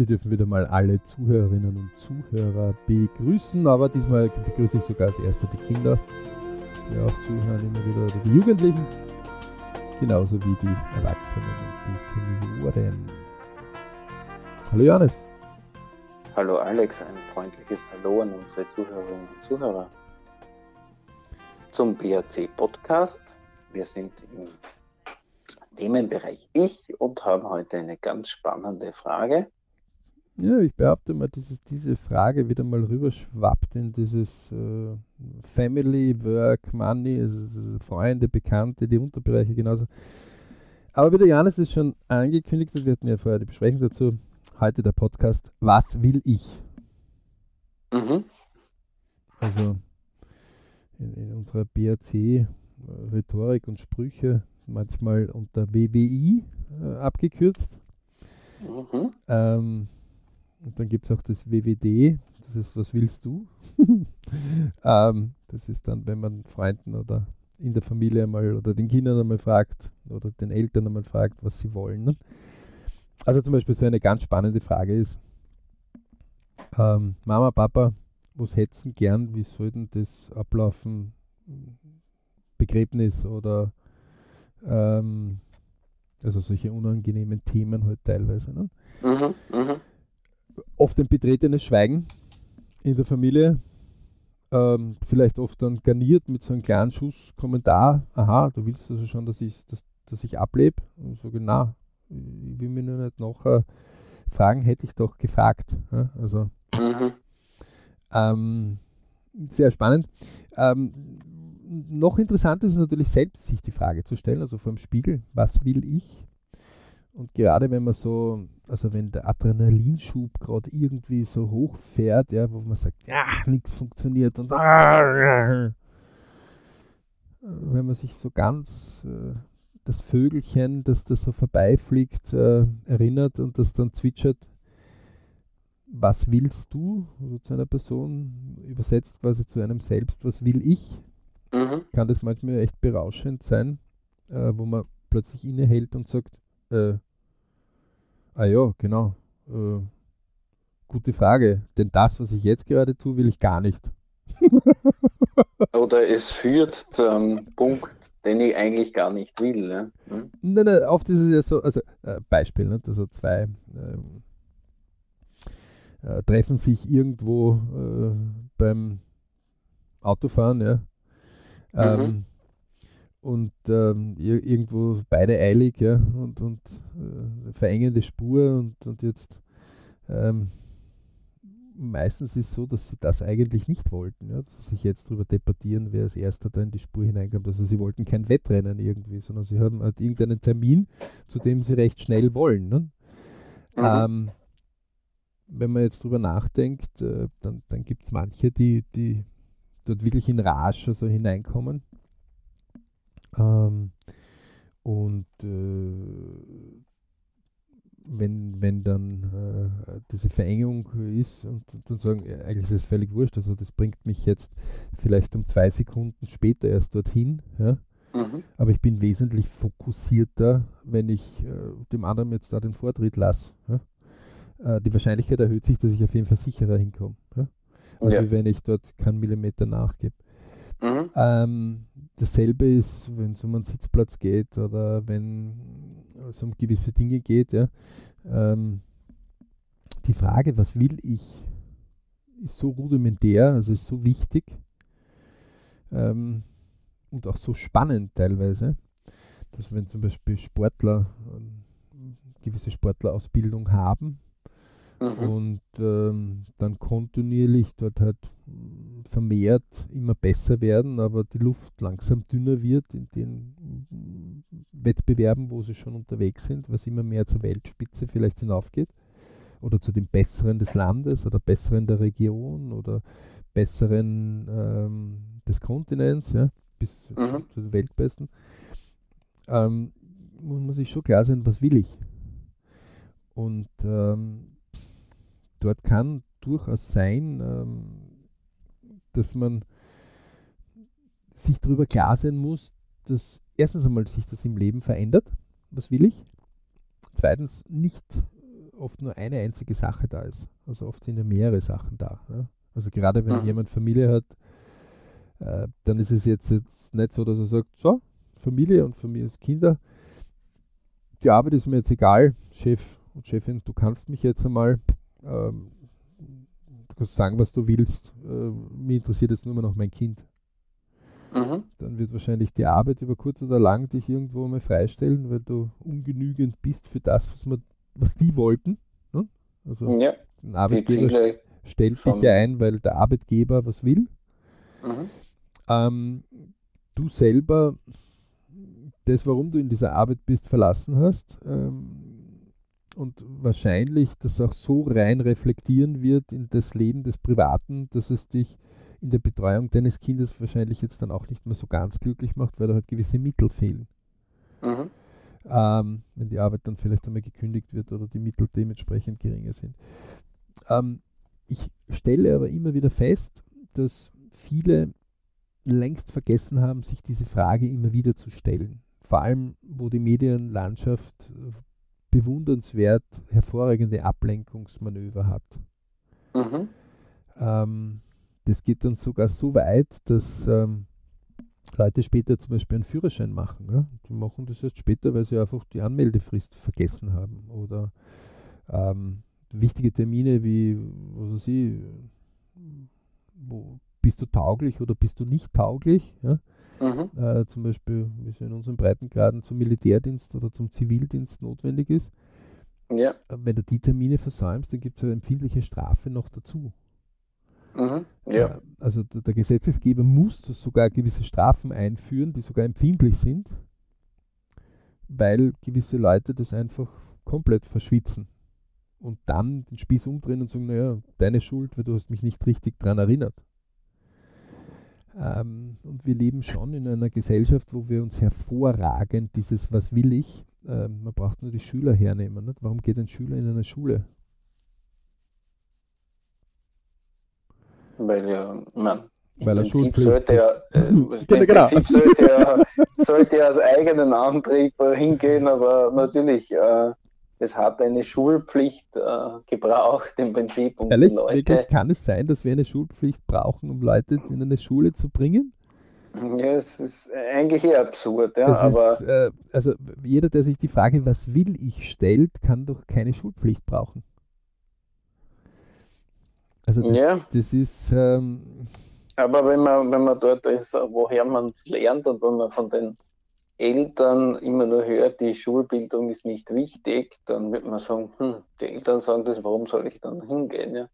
Wir dürfen wieder mal alle Zuhörerinnen und Zuhörer begrüßen, aber diesmal begrüße ich sogar als erster die Kinder, die auch zuhören immer wieder, oder die Jugendlichen, genauso wie die Erwachsenen und die Senioren. Hallo Johannes. Hallo Alex, ein freundliches Hallo an unsere Zuhörerinnen und Zuhörer. Zum BRC-Podcast. Wir sind im Themenbereich Ich und haben heute eine ganz spannende Frage. Ja, ich behaupte mal, dass es diese Frage wieder mal rüberschwappt in dieses äh, Family, Work, Money, also, also Freunde, Bekannte, die Unterbereiche genauso. Aber wie der Janis es schon angekündigt hat, wir hatten ja vorher die Besprechung dazu, heute der Podcast Was will ich? Mhm. Also in, in unserer BRC äh, Rhetorik und Sprüche manchmal unter WWI äh, abgekürzt. Mhm. Ähm, und dann gibt es auch das WWD, das ist Was willst du? ähm, das ist dann, wenn man Freunden oder in der Familie einmal oder den Kindern einmal fragt oder den Eltern einmal fragt, was sie wollen. Ne? Also zum Beispiel so eine ganz spannende Frage ist, ähm, Mama, Papa, was hätten gern, wie soll denn das ablaufen? Begräbnis oder ähm, also solche unangenehmen Themen halt teilweise. Ne? Mhm, mh. Oft ein betretenes Schweigen in der Familie, ähm, vielleicht oft dann garniert mit so einem kleinen Schuss Kommentar, aha, du willst also schon, dass ich, dass, dass ich ablebe? Und sage, na, ich will mir nur nicht nachher fragen, hätte ich doch gefragt. Ja? Also mhm. ähm, sehr spannend. Ähm, noch interessanter ist natürlich selbst sich die Frage zu stellen, also vor dem Spiegel, was will ich? Und gerade wenn man so, also wenn der Adrenalinschub gerade irgendwie so hoch fährt, ja, wo man sagt, ja, nichts funktioniert und ah, wenn man sich so ganz äh, das Vögelchen, das da so vorbeifliegt, äh, erinnert und das dann zwitschert, was willst du, also zu einer Person, übersetzt quasi zu einem selbst, was will ich, mhm. kann das manchmal echt berauschend sein, äh, wo man plötzlich innehält und sagt, äh, ah ja, genau, äh, gute Frage, denn das, was ich jetzt gerade tue, will ich gar nicht. Oder es führt zum Punkt, den ich eigentlich gar nicht will. Ne? Hm? Nein, nein, oft ist es ja so, also äh, Beispiel, ne? also zwei ähm, äh, treffen sich irgendwo äh, beim Autofahren, ja. Ähm, mhm. Und ähm, irgendwo beide eilig, ja, und, und äh, verengende Spur und, und jetzt ähm, meistens ist es so, dass sie das eigentlich nicht wollten, ja, dass sie sich jetzt darüber debattieren, wer als erster da in die Spur hineinkommt. Also sie wollten kein Wettrennen irgendwie, sondern sie haben halt irgendeinen Termin, zu dem sie recht schnell wollen. Ne? Mhm. Ähm, wenn man jetzt drüber nachdenkt, äh, dann, dann gibt es manche, die, die dort wirklich in Rage also hineinkommen. Ähm, und äh, wenn, wenn dann äh, diese Verengung ist und, und sagen, eigentlich ist es völlig wurscht, also das bringt mich jetzt vielleicht um zwei Sekunden später erst dorthin, ja? Mhm. aber ich bin wesentlich fokussierter, wenn ich äh, dem anderen jetzt da den Vortritt lasse. Ja? Äh, die Wahrscheinlichkeit erhöht sich, dass ich auf jeden Fall sicherer hinkomme. Ja? Also ja. wenn ich dort keinen Millimeter nachgebe. Mhm. Ähm, dasselbe ist, wenn es um einen Sitzplatz geht oder wenn es um gewisse Dinge geht. Ja. Ähm, die Frage, was will ich, ist so rudimentär, also ist so wichtig ähm, und auch so spannend teilweise, dass wenn zum Beispiel Sportler ähm, gewisse Sportlerausbildung haben, Mhm. Und ähm, dann kontinuierlich dort halt vermehrt immer besser werden, aber die Luft langsam dünner wird in den Wettbewerben, wo sie schon unterwegs sind, was immer mehr zur Weltspitze vielleicht hinaufgeht oder zu den Besseren des Landes oder Besseren der Region oder Besseren ähm, des Kontinents, ja, bis mhm. zu den Weltbesten, ähm, muss man sich schon klar sein, was will ich. Und ähm, dort kann durchaus sein, ähm, dass man sich darüber klar sein muss, dass erstens einmal sich das im Leben verändert. Was will ich? Zweitens nicht oft nur eine einzige Sache da ist. Also oft sind ja mehrere Sachen da. Ja? Also gerade wenn Mhm. jemand Familie hat, äh, dann ist es jetzt, jetzt nicht so, dass er sagt, so, Familie und mir ist Kinder. Die Arbeit ist mir jetzt egal, Chef und Chefin, du kannst mich jetzt einmal, ähm, du kannst sagen, was du willst. Äh, mir interessiert jetzt nur mehr noch mein Kind. Mhm. Dann wird wahrscheinlich die Arbeit über kurz oder lang dich irgendwo mal freistellen, weil du ungenügend bist für das, was, man, was die wollten. Ne? Also Ja, ein Arbeitgeber stellt dich von- ja ein, weil der Arbeitgeber was will. Mhm. Ähm, du selber, das, warum du in dieser Arbeit bist, verlassen hast ähm, und wahrscheinlich das auch so rein reflektieren wird in das Leben des Privaten, dass es dich in der Betreuung deines Kindes wahrscheinlich jetzt dann auch nicht mehr so ganz glücklich macht, weil da halt gewisse Mittel fehlen. Mhm. Ähm, wenn die Arbeit dann vielleicht einmal gekündigt wird oder die Mittel dementsprechend geringer sind. Ähm, ich stelle aber immer wieder fest, dass viele längst vergessen haben, sich diese Frage immer wieder zu stellen. Vor allem, wo die Medienlandschaft bewundernswert hervorragende Ablenkungsmanöver hat. Mhm. Ähm, das geht dann sogar so weit, dass ähm, Leute später zum Beispiel einen Führerschein machen. Ja? Die machen das erst später, weil sie einfach die Anmeldefrist vergessen haben. Oder ähm, wichtige Termine wie, was weiß ich, wo bist du tauglich oder bist du nicht tauglich? Ja? Mhm. Äh, zum Beispiel, wie es in unseren Breitengraden zum Militärdienst oder zum Zivildienst notwendig ist. Ja. Äh, Wenn du die Termine versäumst, dann gibt es eine empfindliche Strafe noch dazu. Mhm. Ja. Äh, Also der, der Gesetzesgeber muss sogar gewisse Strafen einführen, die sogar empfindlich sind, weil gewisse Leute das einfach komplett verschwitzen und dann den Spieß umdrehen und sagen, naja, deine Schuld, weil du hast mich nicht richtig daran erinnert. Ähm, und wir leben schon in einer Gesellschaft, wo wir uns hervorragend dieses Was will ich, ähm, man braucht nur die Schüler hernehmen. Nicht? Warum geht ein Schüler in eine Schule? Weil ja, man, Weil er Prinzip sollte ja, äh, im genau. Prinzip sollte ja, sollte ja aus eigenem Antrieb äh, hingehen, aber natürlich, äh, es hat eine Schulpflicht äh, gebraucht im Prinzip, um Ehrlich, die wirklich, Leute. kann es sein, dass wir eine Schulpflicht brauchen, um Leute in eine Schule zu bringen? Ja, es ist eigentlich eher absurd, ja, Das aber ist, äh, also jeder, der sich die Frage, was will ich, stellt, kann doch keine Schulpflicht brauchen. Also das, ja, das ist, ähm, aber wenn man, wenn man dort ist, woher man es lernt und wenn man von den Eltern immer nur hört, die Schulbildung ist nicht wichtig, dann wird man sagen, hm, die Eltern sagen das, warum soll ich dann hingehen? Ja?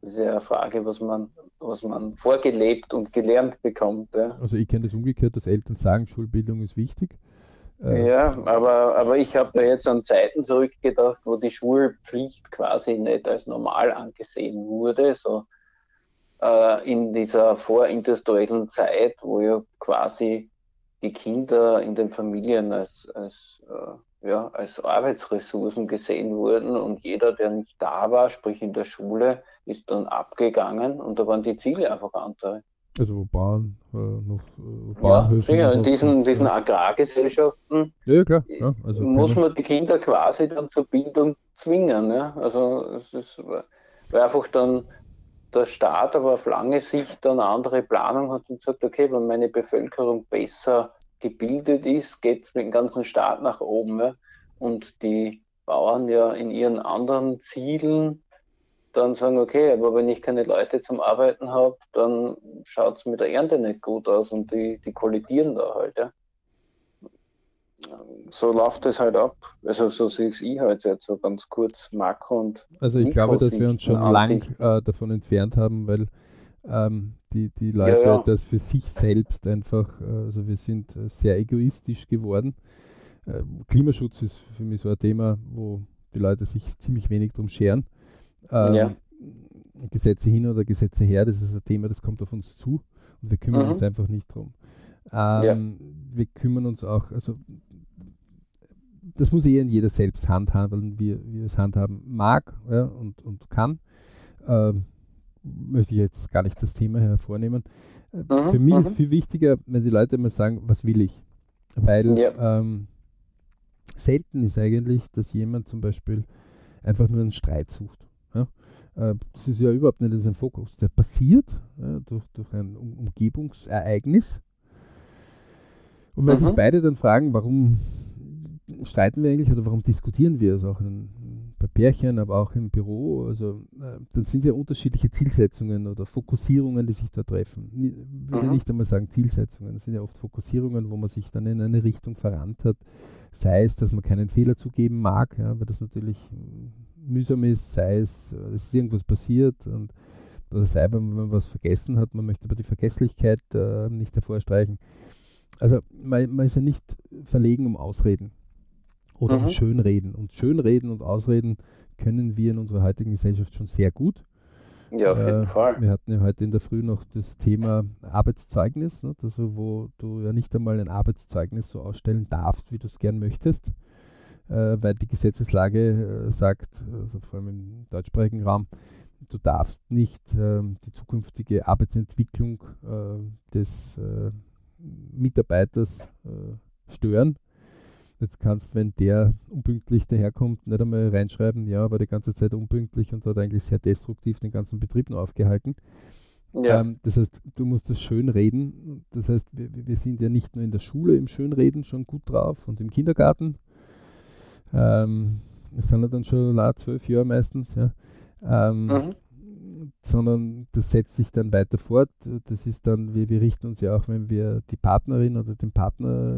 Das ist ja eine Frage, was man, was man vorgelebt und gelernt bekommt. Ja, also ich kenne das umgekehrt, dass Eltern sagen, Schulbildung ist wichtig. Äh, ja aber, aber ich habe da jetzt an Zeiten zurückgedacht, wo die Schulpflicht quasi nicht als normal angesehen wurde, so äh, in dieser vorindustriellen Zeit, wo ja quasi die Kinder in den Familien als, als, äh, ja, als Arbeitsressourcen gesehen wurden und jeder, der nicht da war, sprich in der Schule, ist dann abgegangen und da waren die Ziele einfach andere. Also wo Bauern äh, noch äh, Ja, sicher, noch in diesen, diesen Agrargesellschaften ja, ja, klar. Ja, also muss keine- man die Kinder quasi dann zur Bildung zwingen. Ja? Also es ist, weil einfach dann der Staat aber auf lange Sicht dann eine andere Planung hat und sagt, okay, wenn meine Bevölkerung besser gebildet ist, geht es mit dem ganzen Staat nach oben. Ja? Und die Bauern ja in ihren anderen Zielen dann sagen, okay, aber wenn ich keine Leute zum Arbeiten habe, dann schaut es mit der Ernte nicht gut aus und die, die kollidieren da halt. Ja? So läuft es halt ab. Also so sehe ich halt jetzt so ganz kurz Makro und Also ich glaube, dass wir uns schon lang äh, davon entfernt haben, weil ähm, die, die Leute ja. das für sich selbst einfach, äh, also wir sind äh, sehr egoistisch geworden. Äh, Klimaschutz ist für mich so ein Thema, wo die Leute sich ziemlich wenig drum scheren. Ähm, Ja. Gesetze hin oder Gesetze her, das ist ein Thema, das kommt auf uns zu und wir kümmern Mhm. uns einfach nicht drum. Ähm, Wir kümmern uns auch, also das muss eh jeder selbst handhaben, wie, wie er es handhaben mag ja, und, und kann. Ähm, möchte ich jetzt gar nicht das Thema hervornehmen. Äh, Mhm, Für mich ist mhm. viel wichtiger, wenn die Leute immer sagen, was will ich? Weil Ja. ähm, selten ist eigentlich, dass jemand zum Beispiel einfach nur einen Streit sucht. Ja? Äh, das ist ja überhaupt nicht ein Fokus. Der passiert ja, durch, durch ein um Umgebungsereignis. Und wenn mhm. sich beide dann fragen, warum streiten wir eigentlich oder warum diskutieren wir es auch in, bei Pärchen, aber auch im Büro, also äh, dann sind es ja unterschiedliche Zielsetzungen oder Fokussierungen, die sich da treffen. Ich würde mhm. nicht einmal sagen Zielsetzungen, das sind ja oft Fokussierungen, wo man sich dann in eine Richtung verrannt hat, sei es, dass man keinen Fehler zugeben mag, ja, weil das natürlich mühsam ist, sei es, äh, es ist irgendwas passiert und oder sei, wenn man was vergessen hat, man möchte aber die Vergesslichkeit äh, nicht hervorstreichen. Also man, man, ist ja nicht verlegen um Ausreden oder mhm. um Schönreden. Und Schönreden und Ausreden können wir in unserer heutigen Gesellschaft schon sehr gut. Ja, auf jeden äh, Fall. Wir hatten ja heute in der Früh noch das Thema Arbeitszeugnis, ne, also wo du ja nicht einmal ein Arbeitszeugnis so ausstellen darfst, wie du es gern möchtest, äh, weil die Gesetzeslage äh, sagt, also vor allem im deutschsprachigen Raum, du darfst nicht ähm, die zukünftige Arbeitsentwicklung äh, des äh, Mitarbeiters stören Jetzt kannst, wenn der unpünktlich daherkommt, nicht einmal reinschreiben, ja, war die ganze Zeit unpünktlich und hat eigentlich sehr destruktiv den ganzen Betrieb noch aufgehalten. Ja. Ähm, das heißt, du musst das schön reden. Das heißt, wir, wir, sind ja nicht nur in der Schule im Schönreden schon gut drauf und im Kindergarten. Ähm, das sind ja dann schon zwölf Jahre meistens. Ja. Ähm, mhm sondern das setzt sich dann weiter fort. Das ist dann, wir, wir richten uns ja auch, wenn wir die Partnerin oder den Partner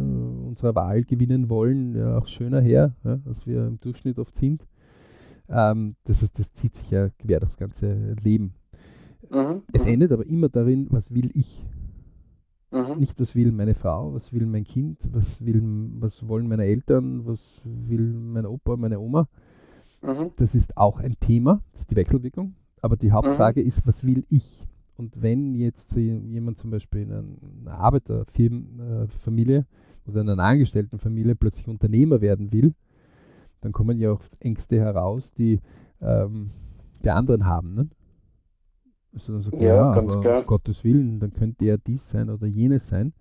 unserer Wahl gewinnen wollen, ja auch schöner her, ja, als wir im Durchschnitt oft sind. Ähm, das heißt, das zieht sich ja quer durchs ganze Leben. Mhm, es mhm. endet aber immer darin, was will ich? Mhm. Nicht, was will meine Frau, was will mein Kind, was, will, was wollen meine Eltern, was will mein Opa, meine Oma. Mhm. Das ist auch ein Thema, das ist die Wechselwirkung. Aber die Hauptfrage mhm. ist, was will ich? Und wenn jetzt jemand zum Beispiel in einer Arbeiterfamilie äh, oder in einer Angestelltenfamilie plötzlich Unternehmer werden will, dann kommen ja auch Ängste heraus, die ähm, die anderen haben. Ne? Also dann sagt, ja, ja aber klar. um Gottes Willen, dann könnte er dies sein oder jenes sein.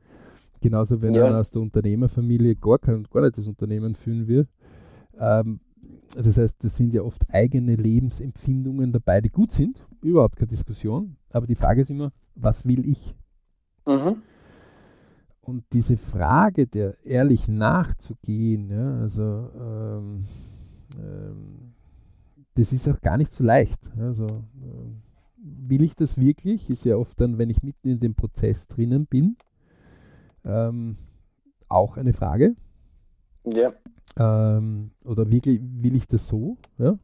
Genauso, wenn ja. er aus der Unternehmerfamilie gar, kein, gar nicht das Unternehmen führen will, ähm, das heißt, das sind ja oft eigene Lebensempfindungen dabei, die gut sind, überhaupt keine Diskussion. Aber die Frage ist immer, was will ich? Mhm. Und diese Frage der ehrlich nachzugehen, ja, also ähm, ähm, das ist auch gar nicht so leicht. Also äh, will ich das wirklich? Ist ja oft dann, wenn ich mitten in dem Prozess drinnen bin, ähm, auch eine Frage. Ja. Ähm, oder wirklich will ich das so? Ja?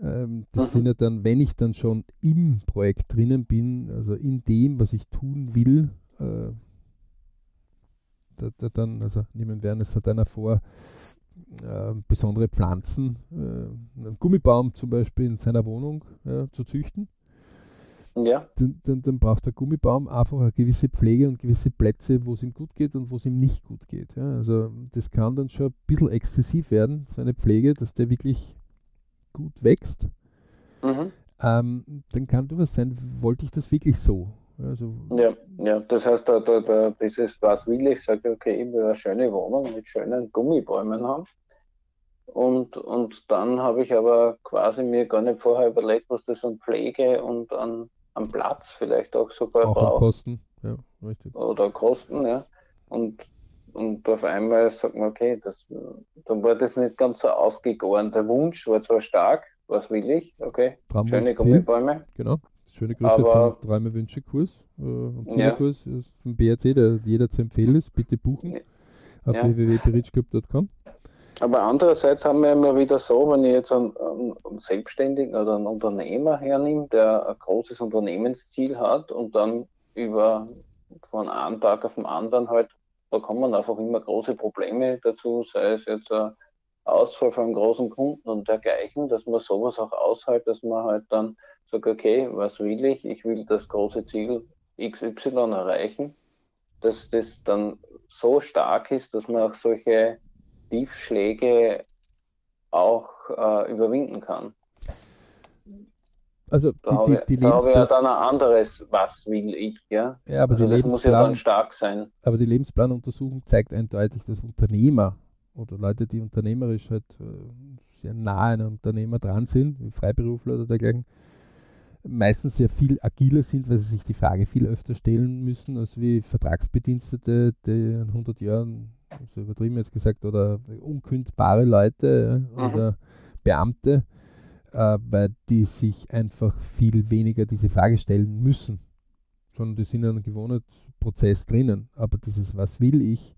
Ähm, das sind ja dann, wenn ich dann schon im Projekt drinnen bin, also in dem, was ich tun will, äh, da, da dann, also nehmen wir an, es hat einer vor, äh, besondere Pflanzen, äh, einen Gummibaum zum Beispiel in seiner Wohnung ja, zu züchten ja. dann, dann, dann, braucht der Gummibaum einfach eine gewisse Pflege und gewisse Plätze, wo es ihm gut geht und wo es ihm nicht gut geht. Ja. Also das kann dann schon ein bisschen exzessiv werden, seine Pflege, dass der wirklich gut wächst. Mhm. Ähm, dann kann durchaus sein, wollte ich das wirklich so? Also, ja, ja, das heißt, da, da, da dieses was will ich, sage okay, ich will eine schöne Wohnung mit schönen Gummibäumen haben. Und, und dann habe ich aber quasi mir gar nicht vorher überlegt, was das an Pflege und an am Platz vielleicht auch sogar auch braucht. Kosten, ja, richtig. Oder Kosten, ja. Und, und auf einmal sagt man, okay, das, dann war das nicht ganz so ausgegoren. Der Wunsch war zwar stark, was will ich, okay, schöne Gummibäume. Genau. Schöne Grüße aber, vom Träume Wünsche Kurs äh, und Zielerkurs ja. vom BRT, der jeder zu empfehlen ist. Bitte buchen auf ja. www.berichclub.com. Aber andererseits haben wir immer wieder so, wenn ich jetzt einen, einen Selbstständigen oder einen Unternehmer hernehme, der ein großes Unternehmensziel hat und dann über von einem Tag auf den anderen halt, da kommen einfach immer große Probleme dazu, sei es jetzt ein Ausfall von großen Kunden und dergleichen, dass man sowas auch aushält, dass man halt dann sagt, okay, was will ich? Ich will das große Ziel XY erreichen, dass das dann so stark ist, dass man auch solche Tiefschläge auch äh, überwinden kann. Also die, die, die habe ich ja dann ein anderes, was will ich, ja. Ja, aber also die das muss ja dann stark sein. Aber die Lebensplanuntersuchung zeigt eindeutig, dass Unternehmer oder Leute, die unternehmerisch halt äh, sehr nah an einem Unternehmer dran sind, wie Freiberufler oder dergleichen, meistens sehr viel agiler sind, weil sie sich die Frage viel öfter stellen müssen, als wie Vertragsbedienstete, die in 100 Jahren, so übertrieben jetzt gesagt, oder unkündbare Leute mhm. oder Beamte, äh, die sich einfach viel weniger diese Frage stellen müssen, sondern die sind in einem gewohnten Prozess drinnen. Aber dieses Was will ich,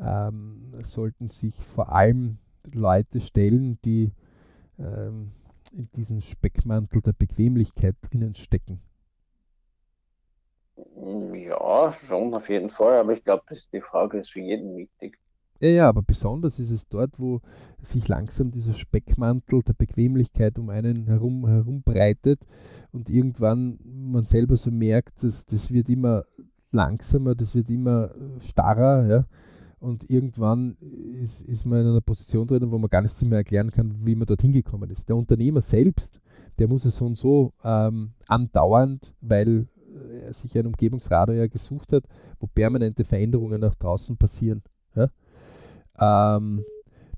ähm, sollten sich vor allem Leute stellen, die ähm, in diesem Speckmantel der Bequemlichkeit drinnen stecken. Ja, schon auf jeden Fall, aber ich glaube, die Frage ist für jeden wichtig. Ja, ja, aber besonders ist es dort, wo sich langsam dieser Speckmantel der Bequemlichkeit um einen herum herumbreitet und irgendwann man selber so merkt, dass das wird immer langsamer, das wird immer starrer, ja. Und irgendwann ist, ist man in einer Position drin, wo man gar nichts mehr erklären kann, wie man dorthin gekommen ist. Der Unternehmer selbst, der muss es so und so ähm, andauernd, weil er sich ein Umgebungsradar ja gesucht hat, wo permanente Veränderungen nach draußen passieren. Ähm,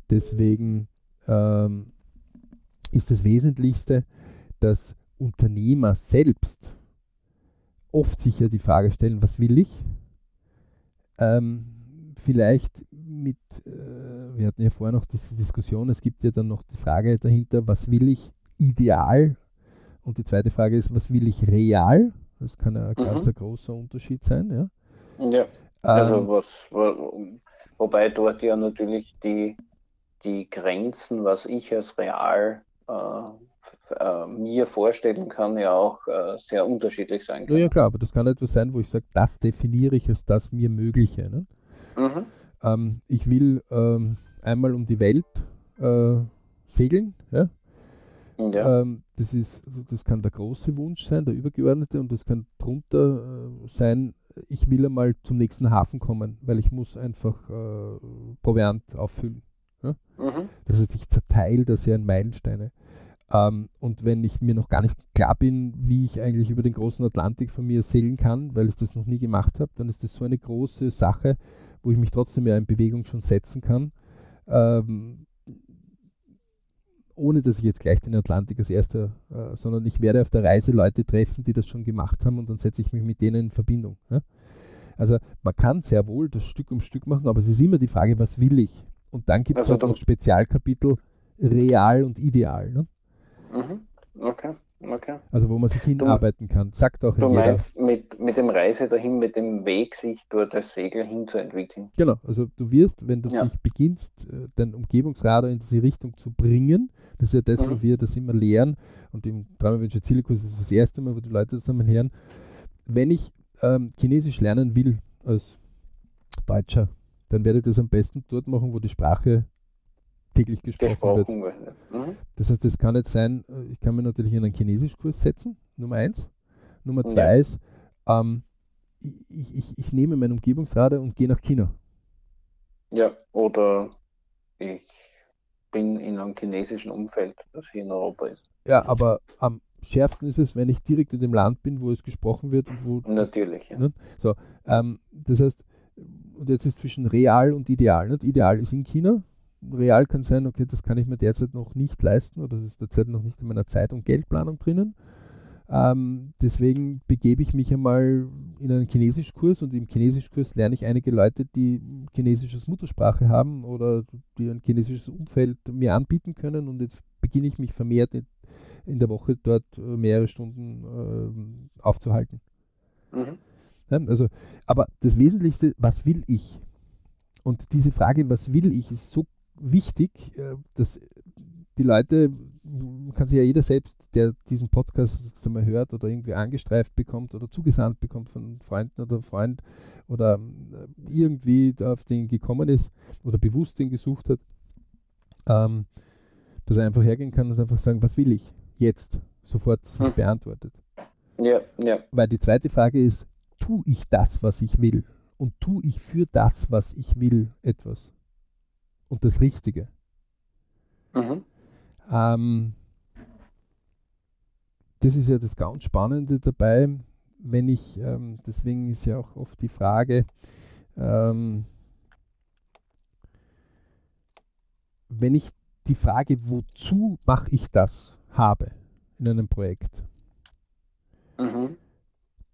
deswegen ähm, ist das Wesentlichste, dass Unternehmer selbst oft sich ja die Frage stellen, was will ich? Ähm, vielleicht mit, äh, wir hatten ja vorher noch diese Diskussion, es gibt ja dann noch die Frage dahinter, was will ich ideal? Und die zweite Frage ist, was will ich real? Das kann ja ein mhm. ganz ein großer Unterschied sein. Ja, ja. also ähm, was, wobei dort ja natürlich die, die Grenzen, was ich als real äh, äh, mir vorstellen kann, ja auch äh, sehr unterschiedlich sein können. Ja, klar, aber das kann etwas sein, wo ich sage, das definiere ich als das mir Mögliche. Ne? Mhm. Ähm, ich will ähm, einmal um die Welt äh, segeln. Ja? Ja. Ähm, das, ist, also das kann der große Wunsch sein, der übergeordnete, und das kann drunter äh, sein, ich will einmal zum nächsten Hafen kommen, weil ich muss einfach äh, Proviant auffüllen. Ja? Mhm. Das heißt, ich zerteile das ja in Meilensteine. Ähm, und wenn ich mir noch gar nicht klar bin, wie ich eigentlich über den großen Atlantik von mir segeln kann, weil ich das noch nie gemacht habe, dann ist das so eine große Sache, wo ich mich trotzdem ja in Bewegung schon setzen kann, ähm, ohne dass ich jetzt gleich den Atlantik als erster, äh, sondern ich werde auf der Reise Leute treffen, die das schon gemacht haben und dann setze ich mich mit denen in Verbindung. Ja? Also man kann sehr wohl das Stück um Stück machen, aber es ist immer die Frage, was will ich? Und dann gibt es also halt noch Spezialkapitel real und ideal. Ne? Mhm. Okay. Okay. Also wo man sich hinarbeiten du, kann. Sagt auch Du meinst mit, mit dem Reise dahin, mit dem Weg, sich dort als Segel hinzuentwickeln. Genau, also du wirst, wenn du ja. dich beginnst, äh, dein Umgebungsradar in diese Richtung zu bringen, das ist ja das, mhm. wo wir das immer lehren und im Traumwünsche Zielekurs ist das erste Mal, wo die Leute zusammen lernen. Wenn ich ähm, Chinesisch lernen will als Deutscher, dann werde ich das am besten dort machen, wo die Sprache täglich gesprochen, gesprochen wird. Mhm. Das heißt, das kann nicht sein, äh, ich kann mir natürlich in einen Chinesischkurs setzen, Nummer eins. Nummer zwei ja. ist, ähm, ich, ich, ich nehme mein Umgebungsradar und gehe nach China. Ja, oder ich bin in einem chinesischen Umfeld, das hier in Europa ist. Ja, aber am schärfsten ist es, wenn ich direkt in dem Land bin, wo es gesprochen wird. Wo Natürlich. Ja. Ne? So, ähm, das heißt, und jetzt ist zwischen real und ideal. Nicht? Ideal ist in China, real kann sein, okay, das kann ich mir derzeit noch nicht leisten oder das ist derzeit noch nicht in meiner Zeit- und Geldplanung drinnen. Ähm, deswegen begebe ich mich einmal in einen Chinesischkurs und im Chinesischkurs lerne ich einige Leute, die chinesisches Muttersprache haben oder die ein chinesisches Umfeld mir anbieten können und jetzt beginne ich mich vermehrt in der Woche dort äh, mehrere Stunden äh, aufzuhalten. Mhm. Also, aber das Wesentlichste, was will ich? Und diese Frage, was will ich, ist so wichtig, äh, dass die Leute, kann sich ja jeder selbst, der diesen Podcast jetzt einmal hört oder irgendwie angestreift bekommt oder zugesandt bekommt von Freunden oder Freund oder äh, irgendwie auf den gekommen ist oder bewusst den gesucht hat, ähm, dass er einfach hergehen kann und einfach sagen, was will ich jetzt? Sofort sich hm. beantwortet. Ja, ja. Weil die zweite Frage ist, tue ich das, was ich will? Und tue ich für das, was ich will, etwas? und das Richtige. Mhm. Ähm, das ist ja das ganz Spannende dabei, wenn ich, ähm, deswegen ist ja auch oft die Frage, ähm, wenn ich die Frage, wozu mache ich das, habe in einem Projekt, Mhm.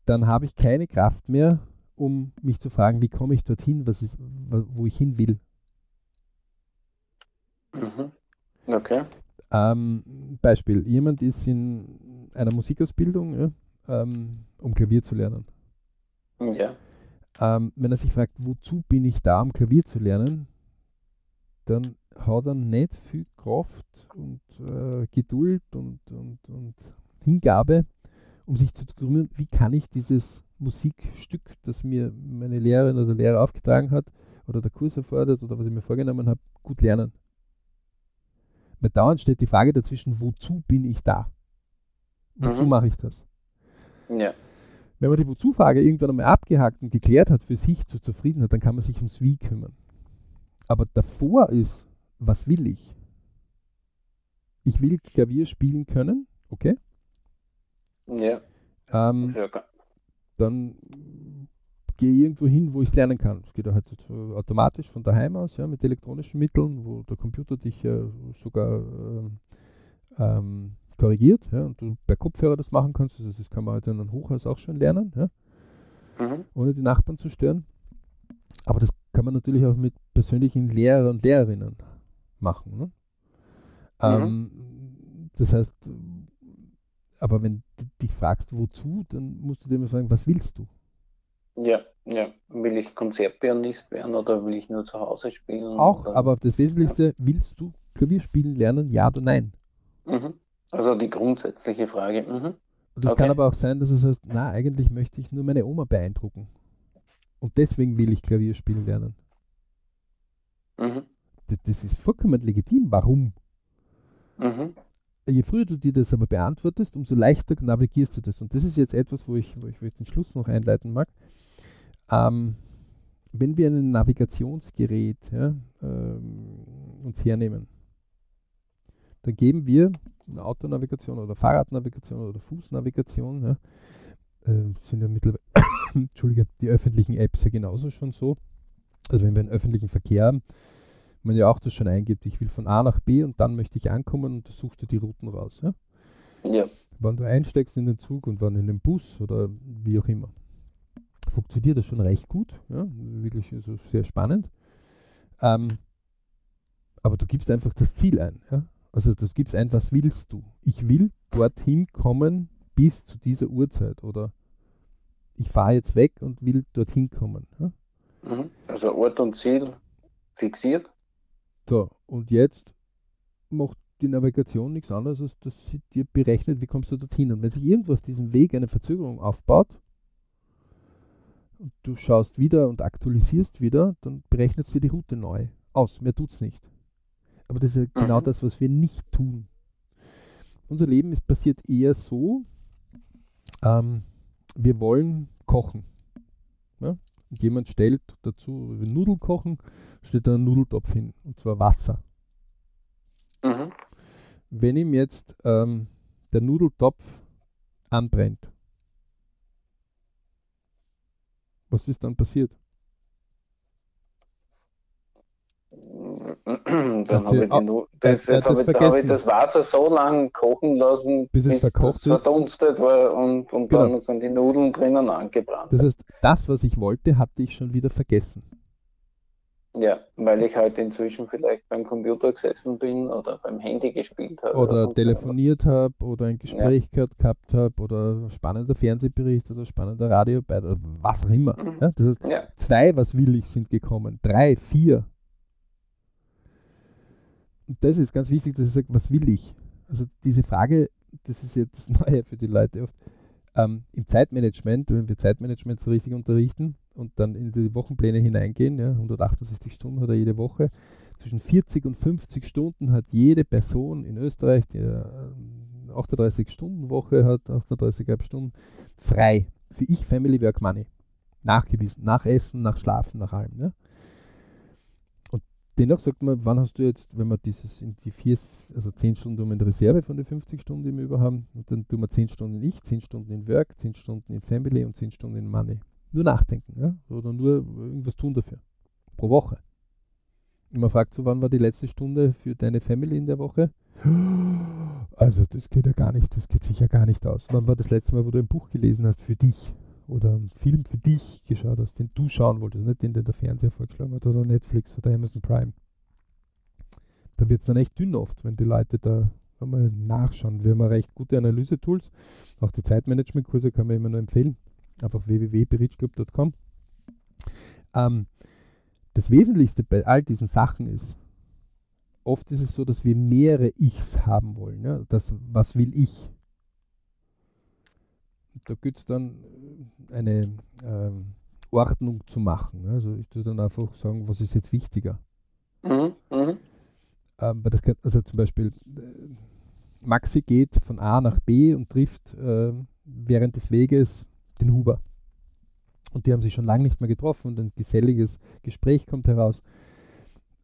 dann habe ich keine Kraft mehr, um mich zu fragen, wie komme ich dorthin, was ist, wo ich hin will. Mhm. Okay. Ähm, Beispiel, jemand ist in einer Musikausbildung, ja, ähm, um Klavier zu lernen. Ja. Ähm, wenn er sich fragt, wozu bin ich da, um Klavier zu lernen, dann hat er nicht viel Kraft und äh, Geduld und, und, und Hingabe, um sich zu kümmern, wie kann ich dieses Musikstück, das mir meine Lehrerin oder Lehrer aufgetragen hat oder der Kurs erfordert oder was ich mir vorgenommen habe, gut lernen. Weil dauernd steht die Frage dazwischen, wozu bin ich da? Wozu Mhm. mache ich das? Ja. Wenn man die Wozu-Frage irgendwann einmal abgehakt und geklärt hat, für sich zur Zufriedenheit, dann kann man sich ums Wie kümmern. Aber davor ist, was will ich? Ich will Klavier spielen können, okay? Ja. Ähm, dann gehe irgendwo hin, wo ich es lernen kann. Das geht ja halt so automatisch von daheim aus, ja, mit elektronischen Mitteln, wo der Computer dich ja sogar ähm, ähm, korrigiert, ja, und du per Kopfhörer das machen kannst. Also das kann man halt in einem Hochhaus auch schon lernen, ja. Mhm. ohne die Nachbarn zu stören. Aber das kann man natürlich auch mit persönlichen Lehrer und Lehrerinnen machen. Ne? Ähm, das heißt, aber wenn du dich fragst, wozu, dann musst du dir immer fragen, was willst du? Ja, ja. Will ich Konzertpianist werden oder will ich nur zu Hause spielen? Auch, oder? aber das Wesentlichste, willst du Klavier spielen lernen, ja oder nein? Mhm. Also die grundsätzliche Frage. Mhm. Und das Okay. kann aber auch sein, dass du sagst, na, eigentlich möchte ich nur meine Oma beeindrucken. Und deswegen will ich Klavier spielen lernen. Mhm. Das, das ist vollkommen legitim. Warum? Mhm. je früher du dir das aber beantwortest, umso leichter navigierst du das. Und das ist jetzt etwas, wo ich, wo ich, wo ich den Schluss noch einleiten mag. Ähm, wenn wir ein Navigationsgerät ja, ähm, uns hernehmen, dann geben wir eine Autonavigation oder Fahrradnavigation oder Fußnavigation, ja, äh, sind ja mittlerweile, Entschuldige, die öffentlichen Apps ja genauso schon so. Also wenn wir einen öffentlichen Verkehr haben, man ja auch das schon eingibt, ich will von A nach B und dann möchte ich ankommen und das suchst du die Routen raus. Ja? Ja. Wann du einsteigst in den Zug und wann in den Bus oder wie auch immer. Funktioniert das schon recht gut, ja? wirklich also sehr spannend. Ähm, aber du gibst einfach das Ziel ein. Ja? Also das gibst ein, was willst du? Ich will dorthin kommen bis zu dieser Uhrzeit oder ich fahre jetzt weg und will dorthin kommen. Ja? Mhm. Also Ort und Ziel fixiert. So, und jetzt macht die Navigation nichts anderes, als dass sie dir berechnet, wie kommst du dorthin. Und wenn sich irgendwo auf diesem Weg eine Verzögerung aufbaut und du schaust wieder und aktualisierst wieder, dann berechnet sie die Route neu aus. Mehr tut's nicht. Aber das ist ja genau Mhm. das, was wir nicht tun. Unser Leben ist passiert eher so, ähm, wir wollen kochen. Ja? Und jemand stellt dazu, wir Nudeln kochen, steht da ein Nudeltopf hin, und zwar Wasser. Mhm. Wenn ihm jetzt ähm, der Nudeltopf anbrennt, was ist dann passiert? Dann habe ich, er- das, das habe ich das Wasser so lange kochen lassen, Bis es verkocht ist. verdunstet war und, und Genau. dann sind die Nudeln drinnen angebrannt. Das heißt, das, was ich wollte, hatte ich schon wieder vergessen. Ja, weil ich halt inzwischen vielleicht beim Computer gesessen bin oder beim Handy gespielt habe. Oder sonst telefoniert habe oder ein Gespräch gehört, gehabt habe oder spannender Fernsehbericht oder spannender Radiobeitrag oder was auch immer. Mhm. Ja, das heißt. Ja, zwei, was will ich, sind gekommen. Drei, vier. Und das ist ganz wichtig, dass ich sage, was will ich? Also diese Frage, das ist jetzt das Neue für die Leute oft. Ähm, Im Zeitmanagement, wenn wir Zeitmanagement so richtig unterrichten und dann in die Wochenpläne hineingehen, ja, 168 Stunden hat er jede Woche, zwischen 40 und 50 Stunden hat jede Person in Österreich, die äh, 38-Stunden-Woche hat, 38,5 Stunden, frei. Für ich, Family, Work, Money nachgewiesen. Nach Essen, nach Schlafen, nach allem. Ja? Und dennoch sagt man, wann hast du jetzt, wenn wir dieses in die vier, also 10 Stunden um in Reserve von den 50 Stunden, die wir über haben, und dann tun wir 10 Stunden in ich, 10 Stunden in Work, 10 Stunden in Family und 10 Stunden in Money. Nur nachdenken, ja? oder nur irgendwas tun dafür. Pro Woche. Und man fragt so, wann war die letzte Stunde für deine Family in der Woche? Also das geht ja gar nicht, das geht sicher gar nicht aus. Wann war das letzte Mal, wo du ein Buch gelesen hast für dich? Oder einen Film für dich geschaut hast, den du schauen wolltest, nicht den, der der Fernseher vorgeschlagen hat oder Netflix oder Amazon Prime. Da wird es dann echt dünn oft, wenn die Leute da mal nachschauen. Wir haben recht gute Analyse-Tools. Auch die Zeitmanagement-Kurse kann man immer nur empfehlen. Einfach www.berichclub.com. Ähm, das Wesentlichste bei all diesen Sachen ist, oft ist es so, dass wir mehrere Ichs haben wollen. Ja? Das, was will ich? Da gibt es dann eine ähm, Ordnung zu machen. Also ich würde dann einfach sagen, was ist jetzt wichtiger? Mhm, mh. ähm, das kann, also zum Beispiel, äh, Maxi geht von A nach B und trifft äh, während des Weges den Huber. Und die haben sich schon lange nicht mehr getroffen und ein geselliges Gespräch kommt heraus.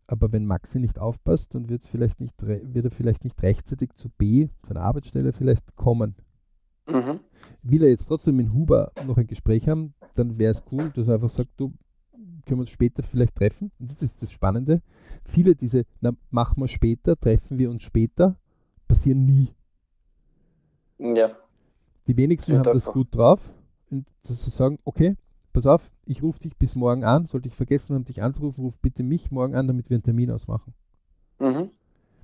Aber wenn Maxi nicht aufpasst, dann wird, vielleicht nicht, wird er vielleicht nicht rechtzeitig zu B, seiner Arbeitsstelle vielleicht kommen. Mhm. Will er jetzt trotzdem mit Huber noch ein Gespräch haben, dann wäre es cool, dass er einfach sagt, du, können wir uns später vielleicht treffen. Und das ist das Spannende. Viele diese, na, machen wir später, treffen wir uns später, passieren nie. Ja. Die wenigsten haben das gut drauf. Und dass sie sagen, okay, pass auf, ich rufe dich bis morgen an. Sollte ich vergessen haben, dich anzurufen, ruf bitte mich morgen an, damit wir einen Termin ausmachen. Mhm.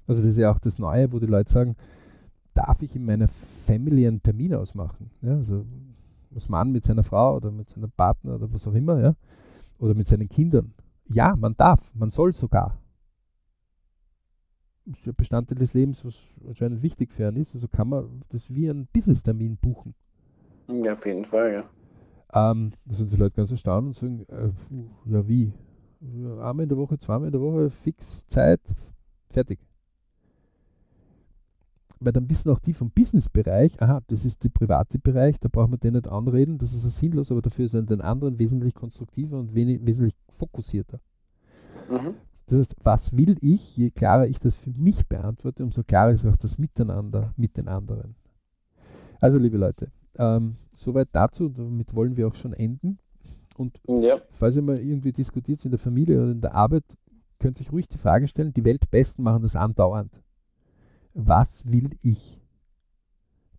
Also das ist ja auch das Neue, wo die Leute sagen, darf ich in meiner Family einen Termin ausmachen? Ja, also was Mann mit seiner Frau oder mit seinem Partner oder was auch immer, ja, oder mit seinen Kindern. Ja, man darf, man soll sogar. Das ist ein Bestandteil des Lebens, was anscheinend wichtig für einen ist. Also kann man das wie einen Business-Termin buchen. Ja, auf jeden Fall, ja. Ähm, da sind die Leute ganz erstaunt und sagen, äh, ja wie? Einmal in der Woche, zweimal in der Woche, fix, Zeit, fertig. Weil dann wissen auch die vom Business-Bereich, aha, das ist der private Bereich, da brauchen wir den nicht anreden, das ist ja sinnlos, aber dafür sind den anderen wesentlich konstruktiver und wenig, wesentlich fokussierter. Mhm. Das heißt, was will ich? Je klarer ich das für mich beantworte, umso klarer ist auch das Miteinander mit den anderen. Also, liebe Leute, ähm, soweit dazu, damit wollen wir auch schon enden. Und ja. falls ihr mal irgendwie diskutiert in der Familie oder in der Arbeit, könnt ihr euch ruhig die Frage stellen, die Weltbesten machen das andauernd. Was will ich?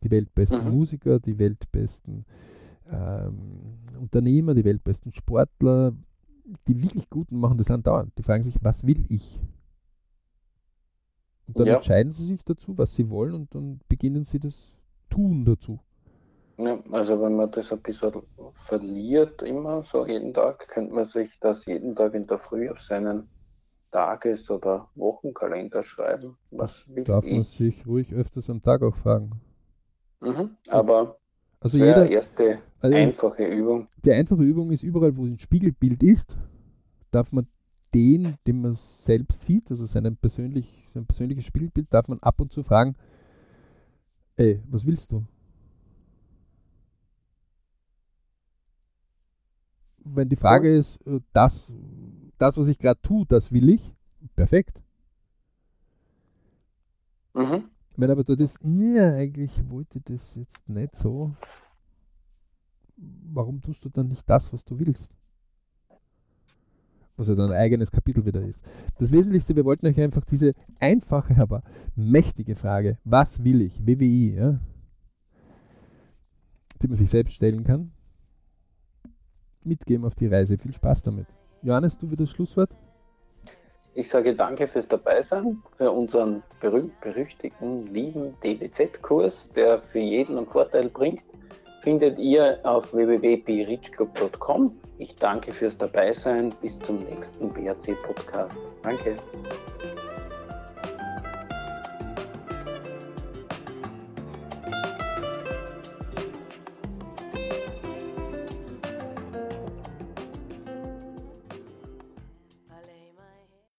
Die weltbesten mhm. Musiker, die weltbesten ähm, Unternehmer, die weltbesten Sportler, die wirklich Guten machen das andauernd. Die fragen sich, was will ich? Und dann ja. entscheiden sie sich dazu, was sie wollen und dann beginnen sie das Tun dazu. Ja, also wenn man das ein bisschen verliert, immer so jeden Tag, könnte man sich das jeden Tag in der Früh auf seinen Tages- oder Wochenkalender schreiben. Was das darf ich? man sich ruhig öfters am Tag auch fragen. Mhm, aber also jeder erste also einfache Übung. Die einfache Übung ist überall, wo ein Spiegelbild ist, darf man den, den man selbst sieht, also seinen persönlich, sein persönliches Spiegelbild, darf man ab und zu fragen, ey, was willst du? Wenn die Frage ist, äh, das, das was ich gerade tue, das will ich, perfekt. Mhm. Wenn aber du das, ja, eigentlich wollte das jetzt nicht so, warum tust du dann nicht das, was du willst? Was ja dann ein eigenes Kapitel wieder ist. Das Wesentlichste, wir wollten euch einfach diese einfache, aber mächtige Frage, was will ich, WWI, ja, die man sich selbst stellen kann, mitgeben auf die Reise. Viel Spaß damit. Johannes, du wieder das Schlusswort? Ich sage danke fürs Dabeisein, für unseren berühmt-berüchtigten, lieben DBZ-Kurs, der für jeden einen Vorteil bringt. Findet ihr auf www.berichclub.com. Ich danke fürs Dabeisein. Bis zum nächsten BRC-Podcast. Danke.